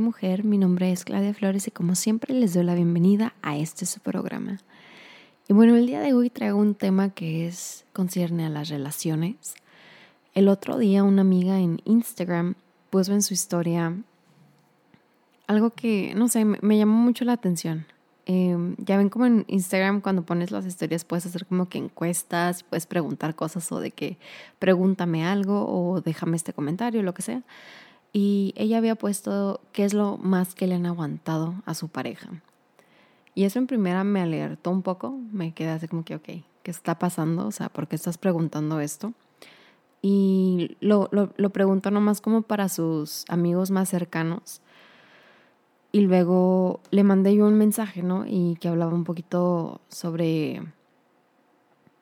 Mujer. Mi nombre es Claudia Flores y como siempre les doy la bienvenida a este su programa. Y bueno, el día de hoy traigo un tema que es concierne a las relaciones. El otro día una amiga en Instagram puso en su historia algo que, no sé, me, llamó mucho la atención. Em, ya ven como en Instagram cuando pones las historias puedes hacer como que encuestas, puedes preguntar cosas o de que pregúntame algo o déjame este comentario, lo que sea y ella había puesto qué es lo más que le han aguantado a su pareja. Y eso en primera me alertó un poco, me quedé así como que, ok, ¿qué está pasando? O sea, ¿por qué estás preguntando esto? Y lo, lo, lo preguntó nomás como para sus amigos más cercanos. Y luego le mandé yo un mensaje, ¿no? Y que hablaba un poquito sobre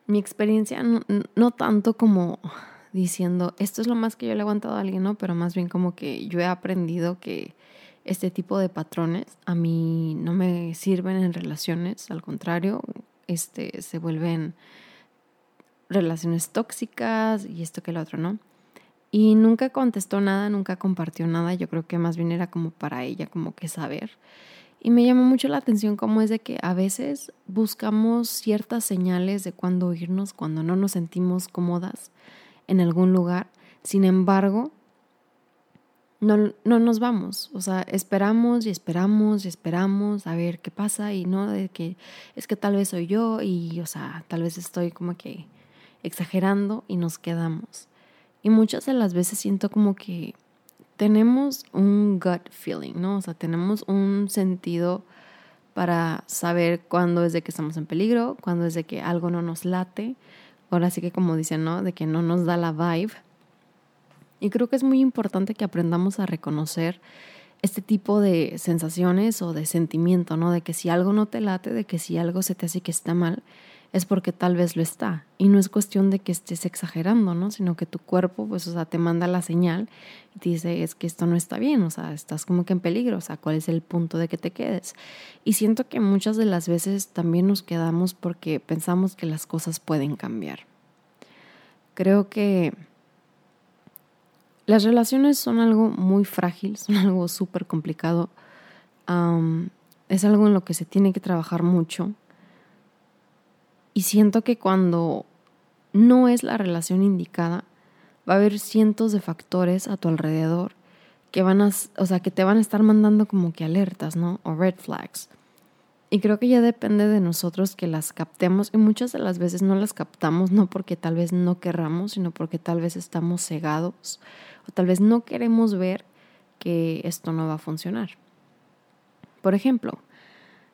mi experiencia, no tanto como diciendo, esto es lo más que yo le he aguantado a alguien, ¿no? Pero más bien como que yo he aprendido que este tipo de patrones a mí no me sirven en relaciones, al contrario, este, se vuelven relaciones tóxicas y esto que lo otro, ¿no? Y nunca contestó nada, nunca compartió nada, yo creo que más bien era como para ella, como que saber. Y me llamó mucho la atención cómo es de que a veces buscamos ciertas señales de cuándo irnos, cuando no nos sentimos cómodas en algún lugar. Sin embargo, no, no nos vamos. O sea, esperamos y esperamos y esperamos a ver qué pasa y no de que es que tal vez soy yo y, o sea, tal vez estoy como que exagerando y nos quedamos. Y muchas de las veces siento como que tenemos un gut feeling, ¿no? O sea, tenemos un sentido para saber cuándo es de que estamos en peligro, cuándo es de que algo no nos late, ahora sí que como dicen, ¿no? De que no nos da la vibe. Y creo que es muy importante que aprendamos a reconocer este tipo de sensaciones o de sentimiento, ¿no? De que si algo no te late, de que si algo se te hace que está mal, es porque tal vez lo está. Y no es cuestión de que estés exagerando, ¿no? Sino que tu cuerpo, pues, o sea, te manda la señal y te dice, es que esto no está bien, o sea, estás como que en peligro, o sea, ¿cuál es el punto de que te quedes? Y siento que muchas de las veces también nos quedamos porque pensamos que las cosas pueden cambiar. Creo que las relaciones son algo muy frágil, son algo súper complicado. es algo en lo que se tiene que trabajar mucho y siento que cuando no es la relación indicada, va a haber cientos de factores a tu alrededor que van a, o sea, que te van a estar mandando como que alertas, ¿no? O red flags. Y creo que ya depende de nosotros que las captemos y muchas de las veces no las captamos no porque tal vez no querramos, sino porque tal vez estamos cegados o tal vez no queremos ver que esto no va a funcionar. Por ejemplo,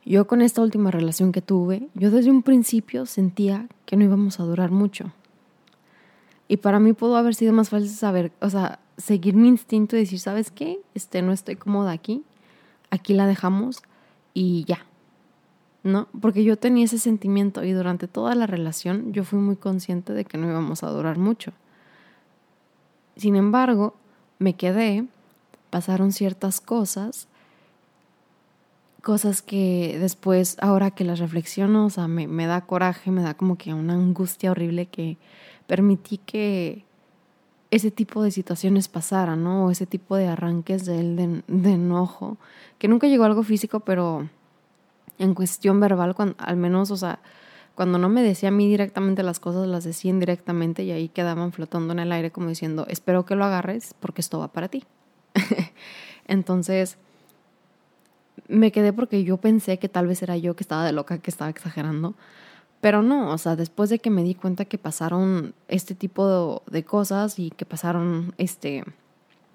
yo con esta última relación que tuve, yo desde un principio sentía que no íbamos a durar mucho. Y para mí pudo haber sido más fácil saber, o sea, seguir mi instinto y decir, ¿sabes qué? Este, no estoy cómoda aquí, aquí la dejamos y ya. ¿No? Porque yo tenía ese sentimiento y durante toda la relación yo fui muy consciente de que no íbamos a durar mucho. Sin embargo, me quedé, pasaron ciertas cosas cosas que después, ahora que las reflexiono, o sea, me, me, da coraje, me da como que una angustia horrible que permití que ese tipo de situaciones pasaran, ¿no? O ese tipo de arranques de él de, de, enojo, que nunca llegó a algo físico, pero en cuestión verbal, cuando, al menos, o sea, cuando no me decía a mí directamente las cosas, las decía indirectamente y ahí quedaban flotando en el aire como diciendo, espero que lo agarres porque esto va para ti. Entonces, me quedé porque yo pensé que tal vez era yo que estaba de loca, que estaba exagerando. Pero no, o sea, después de que me di cuenta que pasaron este tipo de, cosas y que pasaron este,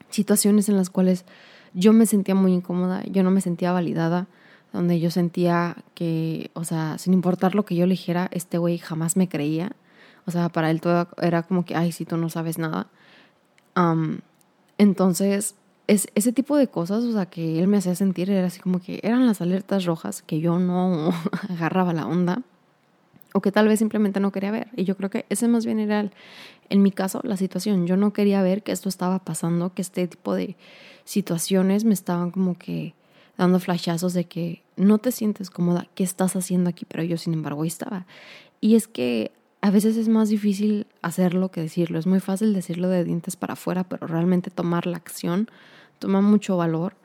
situaciones en las cuales yo me sentía muy incómoda, yo no me sentía validada, donde yo sentía que, o sea, sin importar lo que yo dijera, este güey jamás me creía. O sea, para él todo era como que, ay, si tú no sabes nada. entonces, es, ese tipo de cosas, o sea, que él me hacía sentir, era así como que eran las alertas rojas que yo no agarraba la onda o que tal vez simplemente no quería ver. Y yo creo que ese más bien era, en mi caso, la situación. Yo no quería ver que esto estaba pasando, que este tipo de situaciones me estaban como que dando flashazos de que no te sientes cómoda, ¿qué estás haciendo aquí? Pero yo, sin embargo, ahí estaba. Y es que a veces es más difícil hacerlo que decirlo. Es muy fácil decirlo de dientes para afuera, pero realmente tomar la acción toma mucho valor.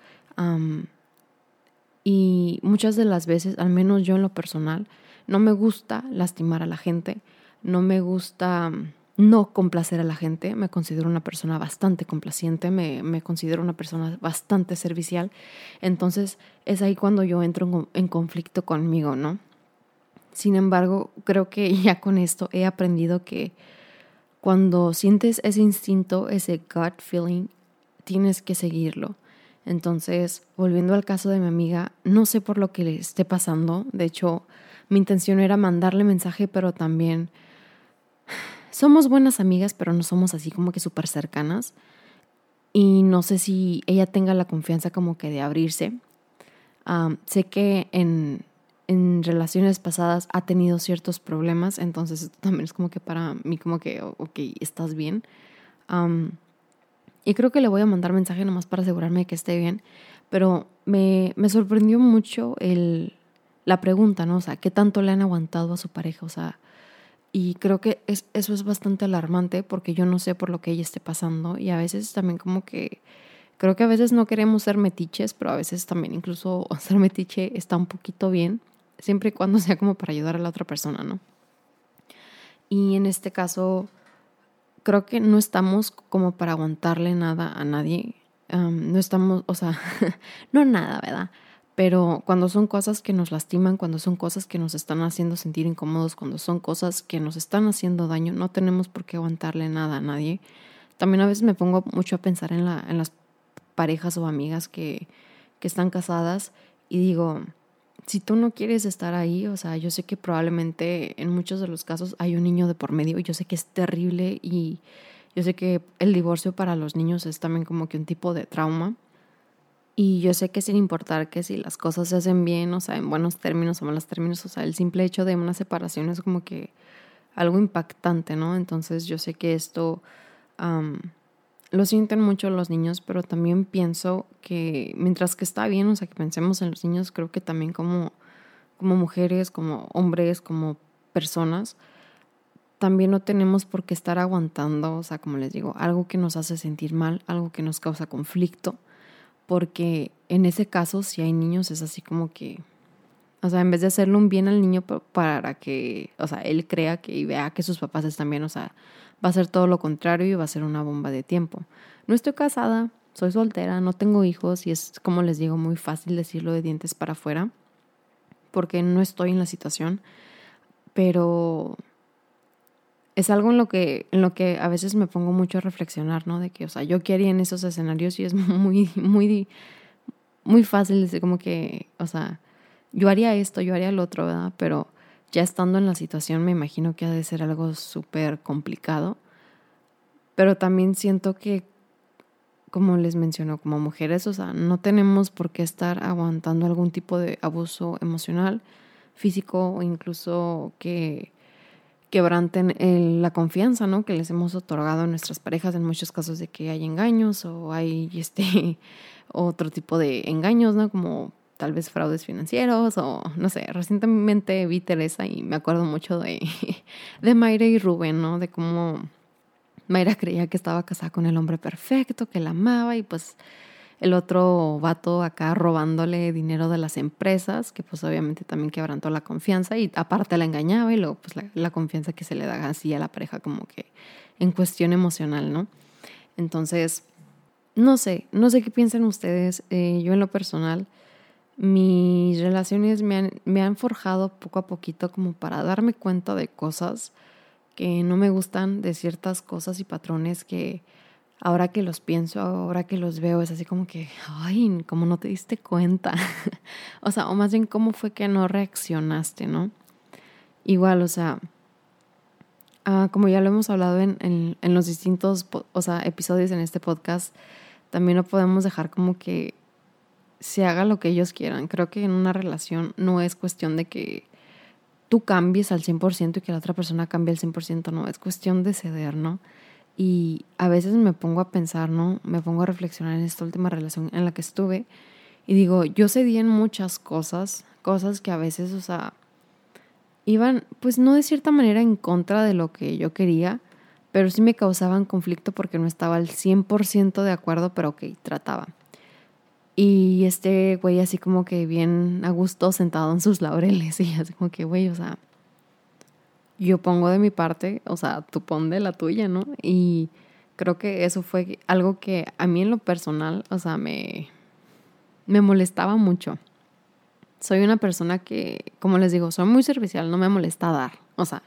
y muchas de las veces, al menos yo en lo personal, no me gusta lastimar a la gente, no me gusta no complacer a la gente, me considero una persona bastante complaciente, me, me considero una persona bastante servicial, entonces es ahí cuando yo entro en conflicto conmigo, ¿no? Sin embargo, creo que ya con esto he aprendido que cuando sientes ese instinto, ese gut feeling, tienes que seguirlo. Entonces, volviendo al caso de mi amiga, no sé por lo que le esté pasando. De hecho, mi intención era mandarle mensaje, pero también somos buenas amigas, pero no somos así como que súper cercanas. Y no sé si ella tenga la confianza como que de abrirse. sé que en, en relaciones pasadas ha tenido ciertos problemas, entonces esto también es como que para mí como que, ok, estás bien. Y creo que le voy a mandar mensaje nomás para asegurarme de que esté bien, pero me, me sorprendió mucho el, la pregunta, ¿no? O sea, ¿qué tanto le han aguantado a su pareja? O sea, y creo que es, eso es bastante alarmante porque yo no sé por lo que ella esté pasando y a veces también como que creo que a veces no queremos ser metiches, pero a veces también incluso ser metiche está un poquito bien siempre y cuando sea como para ayudar a la otra persona, ¿no? Y en este caso, creo que no estamos como para aguantarle nada a nadie. no estamos, o sea, no nada, ¿verdad? Pero cuando son cosas que nos lastiman, cuando son cosas que nos están haciendo sentir incómodos, cuando son cosas que nos están haciendo daño, no tenemos por qué aguantarle nada a nadie. También a veces me pongo mucho a pensar en, la, en las parejas o amigas que, que están casadas y digo, si tú no quieres estar ahí, o sea, yo sé que probablemente en muchos de los casos hay un niño de por medio y yo sé que es terrible y yo sé que el divorcio para los niños es también como que un tipo de trauma. Y yo sé que sin importar que si las cosas se hacen bien, o sea, en buenos términos o malos términos, o sea, el simple hecho de una separación es como que algo impactante, ¿no? Entonces yo sé que esto lo sienten mucho los niños, pero también pienso que mientras que está bien, o sea, que pensemos en los niños, creo que también como, como mujeres, como hombres, como personas, también no tenemos por qué estar aguantando, o sea, como les digo, algo que nos hace sentir mal, algo que nos causa conflicto, porque en ese caso, si hay niños, es así como que, o sea, en vez de hacerle un bien al niño para que, o sea, él crea que y vea que sus papás están bien, o sea, va a ser todo lo contrario y va a ser una bomba de tiempo. No estoy casada, soy soltera, no tengo hijos y es, como les digo, muy fácil decirlo de dientes para afuera porque no estoy en la situación, pero es algo en lo que en lo que a veces me pongo mucho a reflexionar, ¿no? De que, o sea, yo qué haría en esos escenarios y es muy muy muy fácil decir como que, o sea, yo haría esto, yo haría lo otro, ¿verdad? Pero ya estando en la situación me imagino que ha de ser algo súper complicado, pero también siento que, como les menciono, como mujeres, o sea, no tenemos por qué estar aguantando algún tipo de abuso emocional, físico o incluso que quebranten la confianza, ¿no? Que les hemos otorgado a nuestras parejas en muchos casos de que hay engaños o hay este otro tipo de engaños, ¿no? Como tal vez fraudes financieros o no sé, recientemente vi Teresa y me acuerdo mucho de, de Mayra y Rubén, ¿no? De cómo Mayra creía que estaba casada con el hombre perfecto, que la amaba y pues el otro vato acá robándole dinero de las empresas, que pues obviamente también quebrantó la confianza y aparte la engañaba y luego pues la, confianza que se le da así a la pareja como que en cuestión emocional, ¿no? Entonces, no sé, no sé qué piensan ustedes. Eh, yo en lo personal, mis relaciones me han, me han forjado poco a poquito como para darme cuenta de cosas que no me gustan, de ciertas cosas y patrones que ahora que los pienso, ahora que los veo, es así como que, ay, como no te diste cuenta. o sea, o más bien cómo fue que no reaccionaste, ¿no? Igual, o sea, ah, como ya lo hemos hablado en, en, en los distintos o sea, episodios en este podcast, también no podemos dejar como que se haga lo que ellos quieran. Creo que en una relación no es cuestión de que tú cambies al 100% y que la otra persona cambie al 100%, no, es cuestión de ceder, ¿no? Y a veces me pongo a pensar, ¿no? Me pongo a reflexionar en esta última relación en la que estuve y digo, yo cedí en muchas cosas, cosas que a veces, o sea, iban, pues no de cierta manera en contra de lo que yo quería, pero sí me causaban conflicto porque no estaba al 100% de acuerdo, pero ok, trataba. Y este güey así como que bien a gusto sentado en sus laureles y así como que, güey, o sea, yo pongo de mi parte, o sea, tú pon de la tuya, ¿no? Y creo que eso fue algo que a mí en lo personal, o sea, me, me molestaba mucho. Soy una persona que, como les digo, soy muy servicial, no me molesta dar, o sea,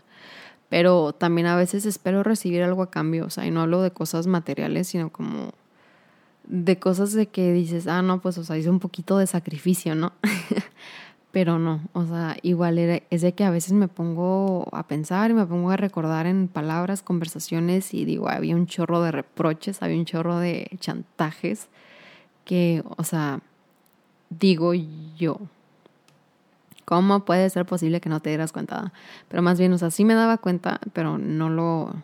pero también a veces espero recibir algo a cambio, o sea, y no hablo de cosas materiales, sino como de cosas de que dices, ah, no, pues, o sea, hice un poquito de sacrificio, ¿no? Pero no, o sea, igual es de que a veces me pongo a pensar y me pongo a recordar en palabras, conversaciones y digo, había un chorro de reproches, había un chorro de chantajes que, o sea, digo yo, ¿cómo puede ser posible que no te dieras cuenta? Pero más bien, o sea, sí me daba cuenta, pero no lo,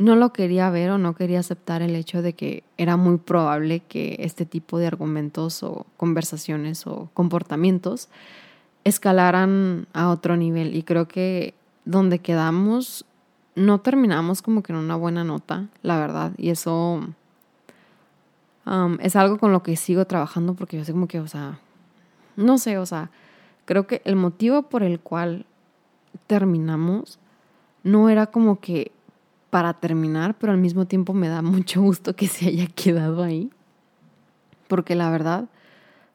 no lo quería ver o no quería aceptar el hecho de que era muy probable que este tipo de argumentos o conversaciones o comportamientos escalaran a otro nivel. Y creo que donde quedamos no terminamos como que en una buena nota, la verdad. Y eso um, es algo con lo que sigo trabajando porque yo sé como que, o sea, no sé, o sea, creo que el motivo por el cual terminamos no era como que para terminar, pero al mismo tiempo me da mucho gusto que se haya quedado ahí, porque la verdad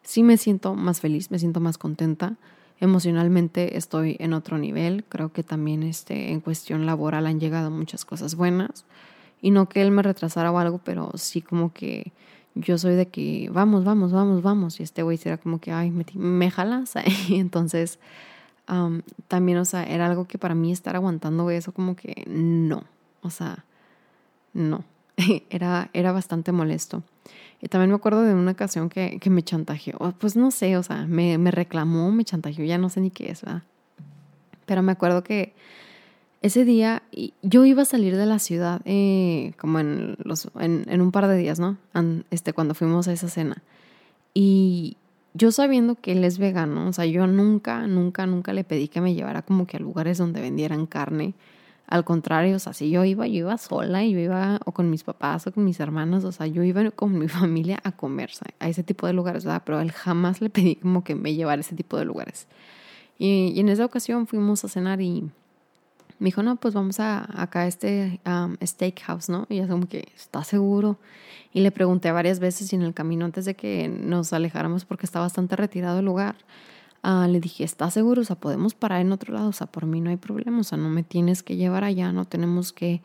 sí me siento más feliz, me siento más contenta. Emocionalmente estoy en otro nivel, creo que también este, en cuestión laboral han llegado muchas cosas buenas y no que él me retrasara o algo, pero sí como que yo soy de que vamos, vamos, vamos, vamos y este güey será como que, ay, me, me jalas. Entonces, también, o sea, era algo que para mí estar aguantando eso como que no, o sea, no, era, era bastante molesto. Y también me acuerdo de una ocasión que, que me chantajeó, pues no sé, o sea, me, me, reclamó, me chantajeó, ya no sé ni qué es, ¿verdad? Pero me acuerdo que ese día yo iba a salir de la ciudad eh, como en, los, en, en, un par de días, ¿no? Este, cuando fuimos a esa cena. Y yo sabiendo que él es vegano, o sea, yo nunca, nunca, nunca le pedí que me llevara como que a lugares donde vendieran carne al contrario, o sea, si yo iba, yo iba sola, yo iba o con mis papás o con mis hermanos, o sea, yo iba con mi familia a comer a ese tipo de lugares, ¿verdad? Pero él jamás le pedí como que me llevara ese tipo de lugares. Y, en esa ocasión fuimos a cenar y me dijo, no, pues vamos a acá a este steakhouse, ¿no? Y yo como que, ¿está seguro? Y le pregunté varias veces y en el camino antes de que nos alejáramos porque está bastante retirado el lugar Ah, le dije, ¿estás seguro? O sea, podemos parar en otro lado, o sea, por mí no hay problema, o sea, no me tienes que llevar allá, no tenemos que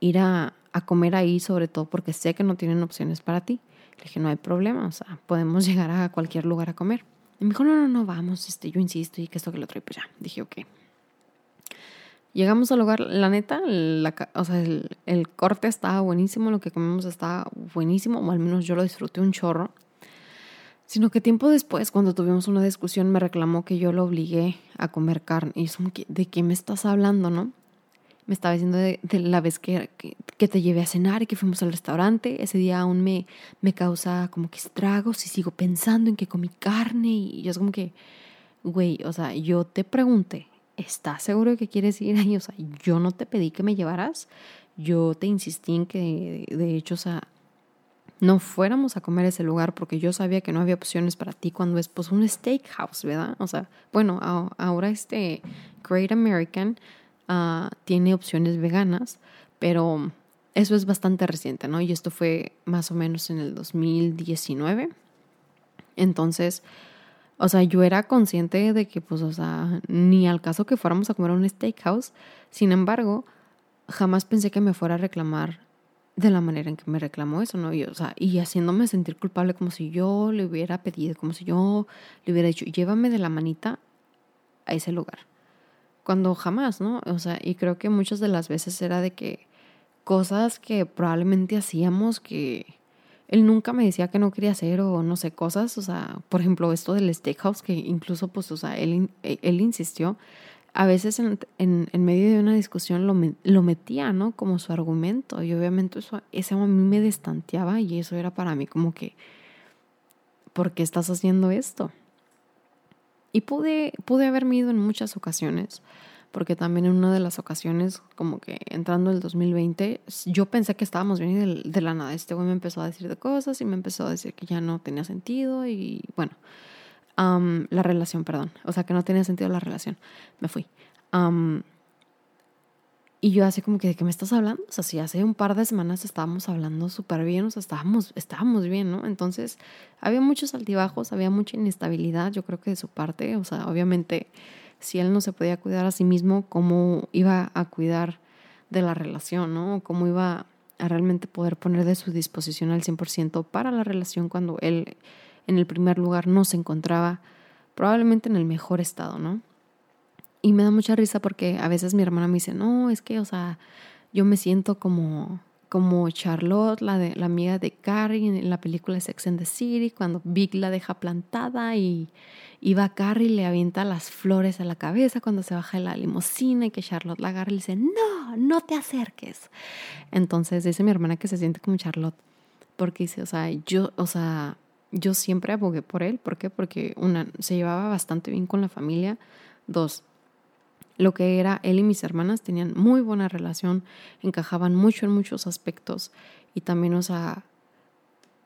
ir a, a comer ahí, sobre todo porque sé que no tienen opciones para ti. Le dije, no hay problema, o sea, podemos llegar a cualquier lugar a comer. Y me dijo, no, no, no, vamos, este, yo insisto y que esto que lo otro, y pues ya, dije, ok. Llegamos al lugar, la neta, o sea, el, el, corte estaba buenísimo, lo que comimos estaba buenísimo, o al menos yo lo disfruté un chorro sino que tiempo después, cuando tuvimos una discusión, me reclamó que yo lo obligué a comer carne. Y es como ¿de qué me estás hablando, no? Me estaba diciendo de, la vez que, que, te llevé a cenar y que fuimos al restaurante. Ese día aún me, me causa como que estragos y sigo pensando en que comí carne. Y yo es como que, güey, o sea, yo te pregunté, ¿estás seguro de que quieres ir ahí? O sea, yo no te pedí que me llevaras. Yo te insistí en que, de hecho, o sea, no fuéramos a comer ese lugar porque yo sabía que no había opciones para ti cuando es pues un steakhouse, ¿verdad? O sea, bueno, ahora este Great American ah, tiene opciones veganas, pero eso es bastante reciente, ¿no? Y esto fue más o menos en el 2019. Entonces, o sea, yo era consciente de que pues, o sea, ni al caso que fuéramos a comer un steakhouse, sin embargo, jamás pensé que me fuera a reclamar de la manera en que me reclamó eso, ¿no? Y, haciéndome sentir culpable como si yo le hubiera pedido, como si yo le hubiera dicho, llévame de la manita a ese lugar. Cuando jamás, ¿no? O sea, y creo que muchas de las veces era de que cosas que probablemente hacíamos que él nunca me decía que no quería hacer o no sé, cosas, o sea, por ejemplo, esto del steakhouse que incluso, pues, o sea, él, él insistió, a veces en, medio de una discusión lo, lo, metía, ¿no? Como su argumento. Y obviamente eso, a mí me destanteaba y eso era para mí como que, ¿por qué estás haciendo esto? y pude, pude haberme ido en muchas ocasiones, porque también en una de las ocasiones, como que entrando el 2020, yo pensé que estábamos bien de, la nada. Este güey me empezó a decir de cosas y me empezó a decir que ya no tenía sentido y bueno, la relación, perdón, o sea, que no tenía sentido la relación. Me fui. y yo así como que, ¿de qué me estás hablando? O sea, si hace un par de semanas estábamos hablando súper bien, o sea, estábamos, estábamos bien, ¿no? Entonces, había muchos altibajos, había mucha inestabilidad, yo creo que de su parte, o sea, obviamente si él no se podía cuidar a sí mismo, cómo iba a cuidar de la relación, ¿no? Cómo iba a realmente poder poner de su disposición al 100% para la relación cuando él en el primer lugar no se encontraba probablemente en el mejor estado, ¿no? Y me da mucha risa porque a veces mi hermana me dice, no, es que, o sea, yo me siento como como Charlotte, la, de, la amiga de Carrie en la película Sex and the City, cuando Big la deja plantada y, va Carrie y le avienta las flores a la cabeza cuando se baja de la limusina y que Charlotte la agarra y le dice, no, no te acerques. Entonces dice mi hermana que se siente como Charlotte, porque dice, o sea, yo, o sea, yo siempre abogué por él, ¿por qué? Porque una, se llevaba bastante bien con la familia, dos, lo que era él y mis hermanas tenían muy buena relación, encajaban mucho en muchos aspectos y también, o sea,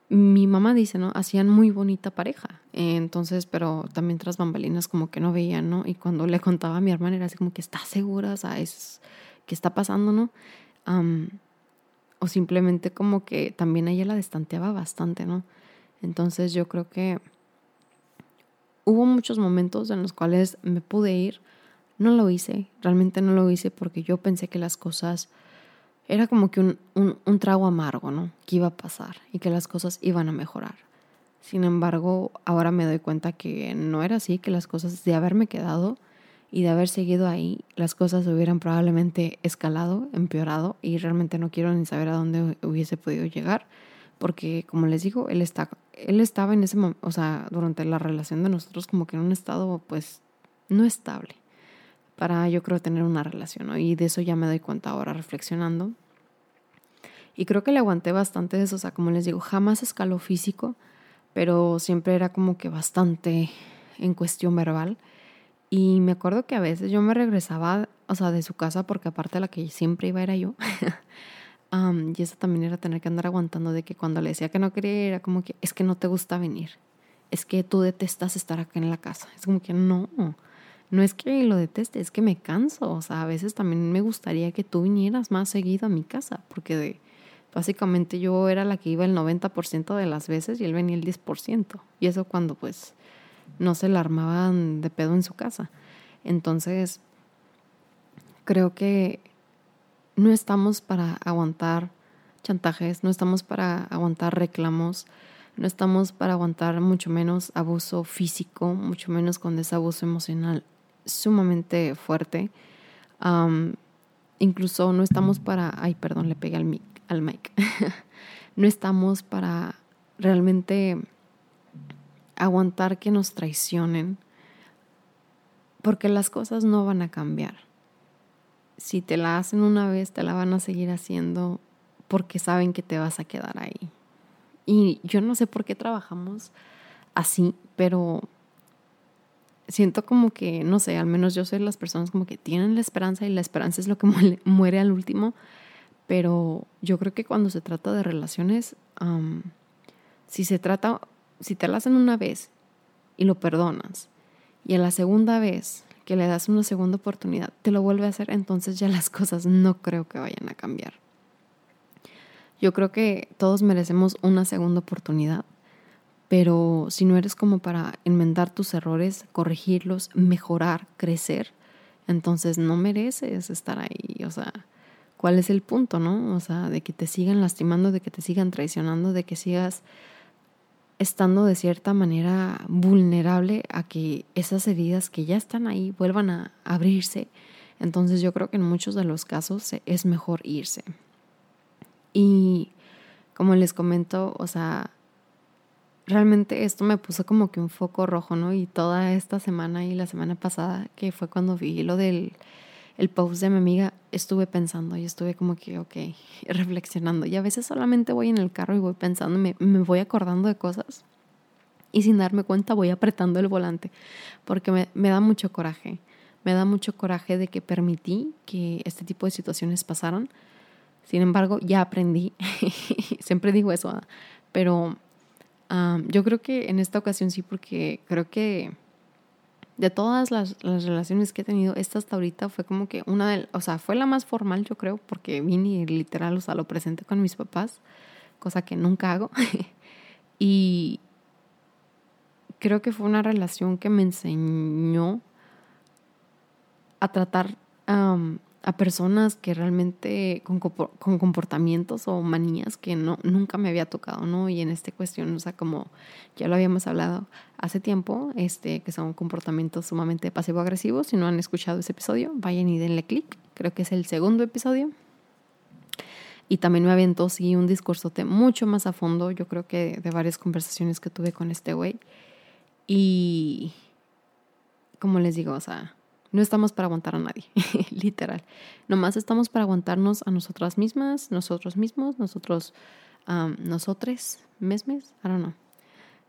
mi mamá dice, ¿no? Hacían muy bonita pareja. Entonces, pero también tras bambalinas como que no veían, ¿no? Y cuando le contaba a mi hermana era así como que está segura, o sea, es, ¿qué está pasando, no? o simplemente como que también ella la destanteaba bastante, ¿no? Entonces yo creo que hubo muchos momentos en los cuales me pude ir, no lo hice, realmente no lo hice porque yo pensé que las cosas era como que un, un, trago amargo, ¿no? Que iba a pasar y que las cosas iban a mejorar. Sin embargo, ahora me doy cuenta que no era así, que las cosas de haberme quedado y de haber seguido ahí, las cosas hubieran probablemente escalado, empeorado y realmente no quiero ni saber a dónde hubiese podido llegar, porque como les digo, él está él estaba en ese momento, o sea, durante la relación de nosotros como que en un estado pues no estable para yo creo tener una relación, Y de eso ya me doy cuenta ahora reflexionando. Y creo que le aguanté bastante eso, o sea, como les digo, jamás escaló físico, pero siempre era como que bastante en cuestión verbal. Y me acuerdo que a veces yo me regresaba, o sea, de su casa, porque aparte la que siempre iba era yo. y eso también era tener que andar aguantando de que cuando le decía que no quería, era como que es que no te gusta venir. Es que tú detestas estar acá en la casa. Es como que no no es que lo deteste, es que me canso. O sea, a veces también me gustaría que tú vinieras más seguido a mi casa, porque de, básicamente yo era la que iba el 90% de las veces y él venía el 10%. Y eso cuando pues no se la armaban de pedo en su casa. Entonces, creo que no estamos para aguantar chantajes, no estamos para aguantar reclamos, no estamos para aguantar mucho menos abuso físico, mucho menos con desabuso emocional sumamente fuerte. incluso no estamos para, ay, perdón, le pegué al mic, al mic. no estamos para realmente aguantar que nos traicionen, porque las cosas no van a cambiar. Si te la hacen una vez, te la van a seguir haciendo porque saben que te vas a quedar ahí. Y yo no sé por qué trabajamos así, pero siento como que, no sé, al menos yo soy las personas como que tienen la esperanza y la esperanza es lo que muere, al último, pero yo creo que cuando se trata de relaciones, si se trata, si te la hacen una vez y lo perdonas, y a la segunda vez que le das una segunda oportunidad, te lo vuelve a hacer, entonces ya las cosas no creo que vayan a cambiar. Yo creo que todos merecemos una segunda oportunidad pero si no eres como para enmendar tus errores, corregirlos, mejorar, crecer, entonces no mereces estar ahí. O sea, ¿cuál es el punto, no? O sea, de que te sigan lastimando, de que te sigan traicionando, de que sigas estando de cierta manera vulnerable a que esas heridas que ya están ahí vuelvan a abrirse. Entonces yo creo que en muchos de los casos es mejor irse. Y como les comento, o sea, realmente esto me puso como que un foco rojo, ¿no? Y toda esta semana y la semana pasada, que fue cuando vi lo del el post de mi amiga, estuve pensando y estuve como que, ok, reflexionando. Y a veces solamente voy en el carro y voy pensando, me, me voy acordando de cosas. y sin darme cuenta voy apretando el volante porque me, me da mucho coraje. Me da mucho coraje de que permití que este tipo de situaciones pasaran. Sin embargo, ya aprendí. Siempre digo eso, pero yo creo que en esta ocasión sí, porque creo que de todas las, relaciones que he tenido, esta hasta ahorita fue como que una de, o sea, fue la más formal, yo creo, porque vine literal, o sea, lo presenté con mis papás, cosa que nunca hago. y creo que fue una relación que me enseñó a tratar a personas que realmente con, con, comportamientos o manías que no, nunca me había tocado, ¿no? Y en esta cuestión, o sea, como ya lo habíamos hablado hace tiempo, este, que son comportamientos sumamente pasivo-agresivos. Si no han escuchado ese episodio, vayan y denle clic. Creo que es el segundo episodio. Y también me aventó, sí, un discursote mucho más a fondo, yo creo que de varias conversaciones que tuve con este güey. Y, como les digo, o sea, no estamos para aguantar a nadie, literal. Nomás estamos para aguantarnos a nosotras mismas, nosotros mismos, nosotros, um, nosotres, mesmes, I don't know.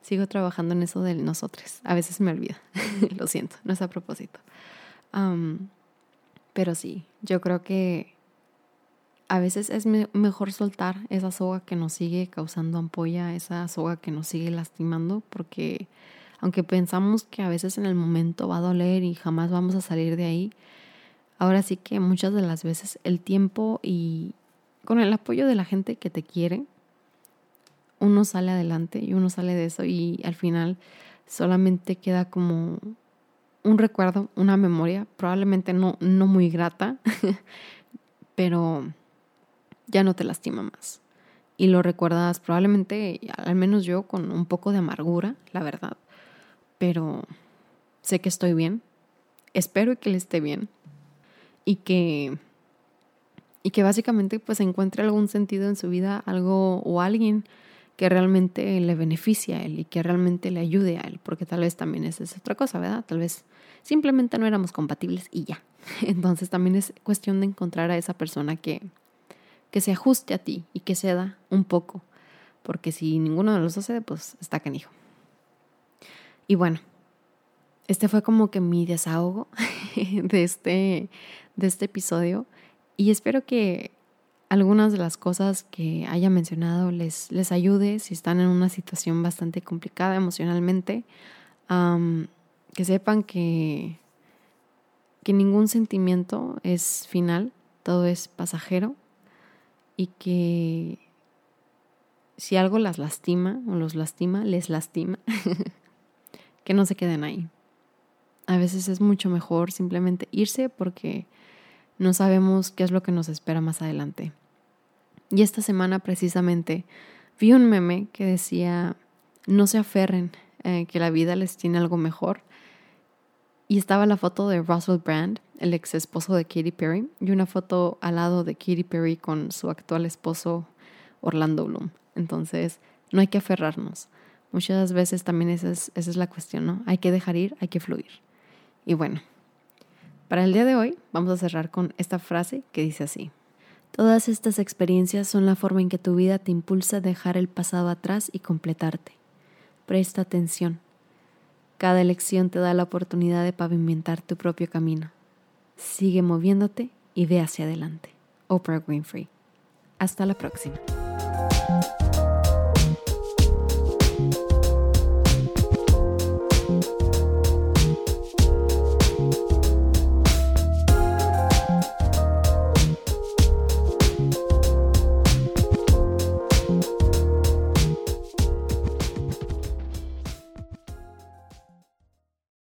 Sigo trabajando en eso del nosotros. A veces me olvida, lo siento, no es a propósito. pero sí, yo creo que a veces es mejor soltar esa soga que nos sigue causando ampolla, esa soga que nos sigue lastimando, porque aunque pensamos que a veces en el momento va a doler y jamás vamos a salir de ahí, ahora sí que muchas de las veces el tiempo y con el apoyo de la gente que te quiere, uno sale adelante y uno sale de eso y al final solamente queda como un recuerdo, una memoria, probablemente no, no muy grata, pero ya no te lastima más. Y lo recuerdas probablemente, al menos yo, con un poco de amargura, la verdad pero sé que estoy bien. Espero que le esté bien y que y que básicamente pues encuentre algún sentido en su vida, algo o alguien que realmente le beneficie a él y que realmente le ayude a él, porque tal vez también esa es otra cosa, ¿verdad? Tal vez simplemente no éramos compatibles y ya. Entonces también es cuestión de encontrar a esa persona que, que se ajuste a ti y que ceda un poco, porque si ninguno de los dos cede, pues está canijo. Y bueno, este fue como que mi desahogo de este, de este episodio y espero que algunas de las cosas que haya mencionado les, les ayude si están en una situación bastante complicada emocionalmente, que sepan que, que ningún sentimiento es final, todo es pasajero y que si algo las lastima o los lastima, les lastima. que no se queden ahí. A veces es mucho mejor simplemente irse porque no sabemos qué es lo que nos espera más adelante. Y esta semana precisamente vi un meme que decía, no se aferren, eh, que la vida les tiene algo mejor. Y estaba la foto de Russell Brand, el ex esposo de Katy Perry, y una foto al lado de Katy Perry con su actual esposo Orlando Bloom. Entonces, no hay que aferrarnos. Muchas veces también esa es, esa es la cuestión, ¿no? Hay que dejar ir, hay que fluir. Y bueno, para el día de hoy vamos a cerrar con esta frase que dice así. Todas estas experiencias son la forma en que tu vida te impulsa a dejar el pasado atrás y completarte. Presta atención. Cada elección te da la oportunidad de pavimentar tu propio camino. Sigue moviéndote y ve hacia adelante. Oprah Winfrey. Hasta la próxima.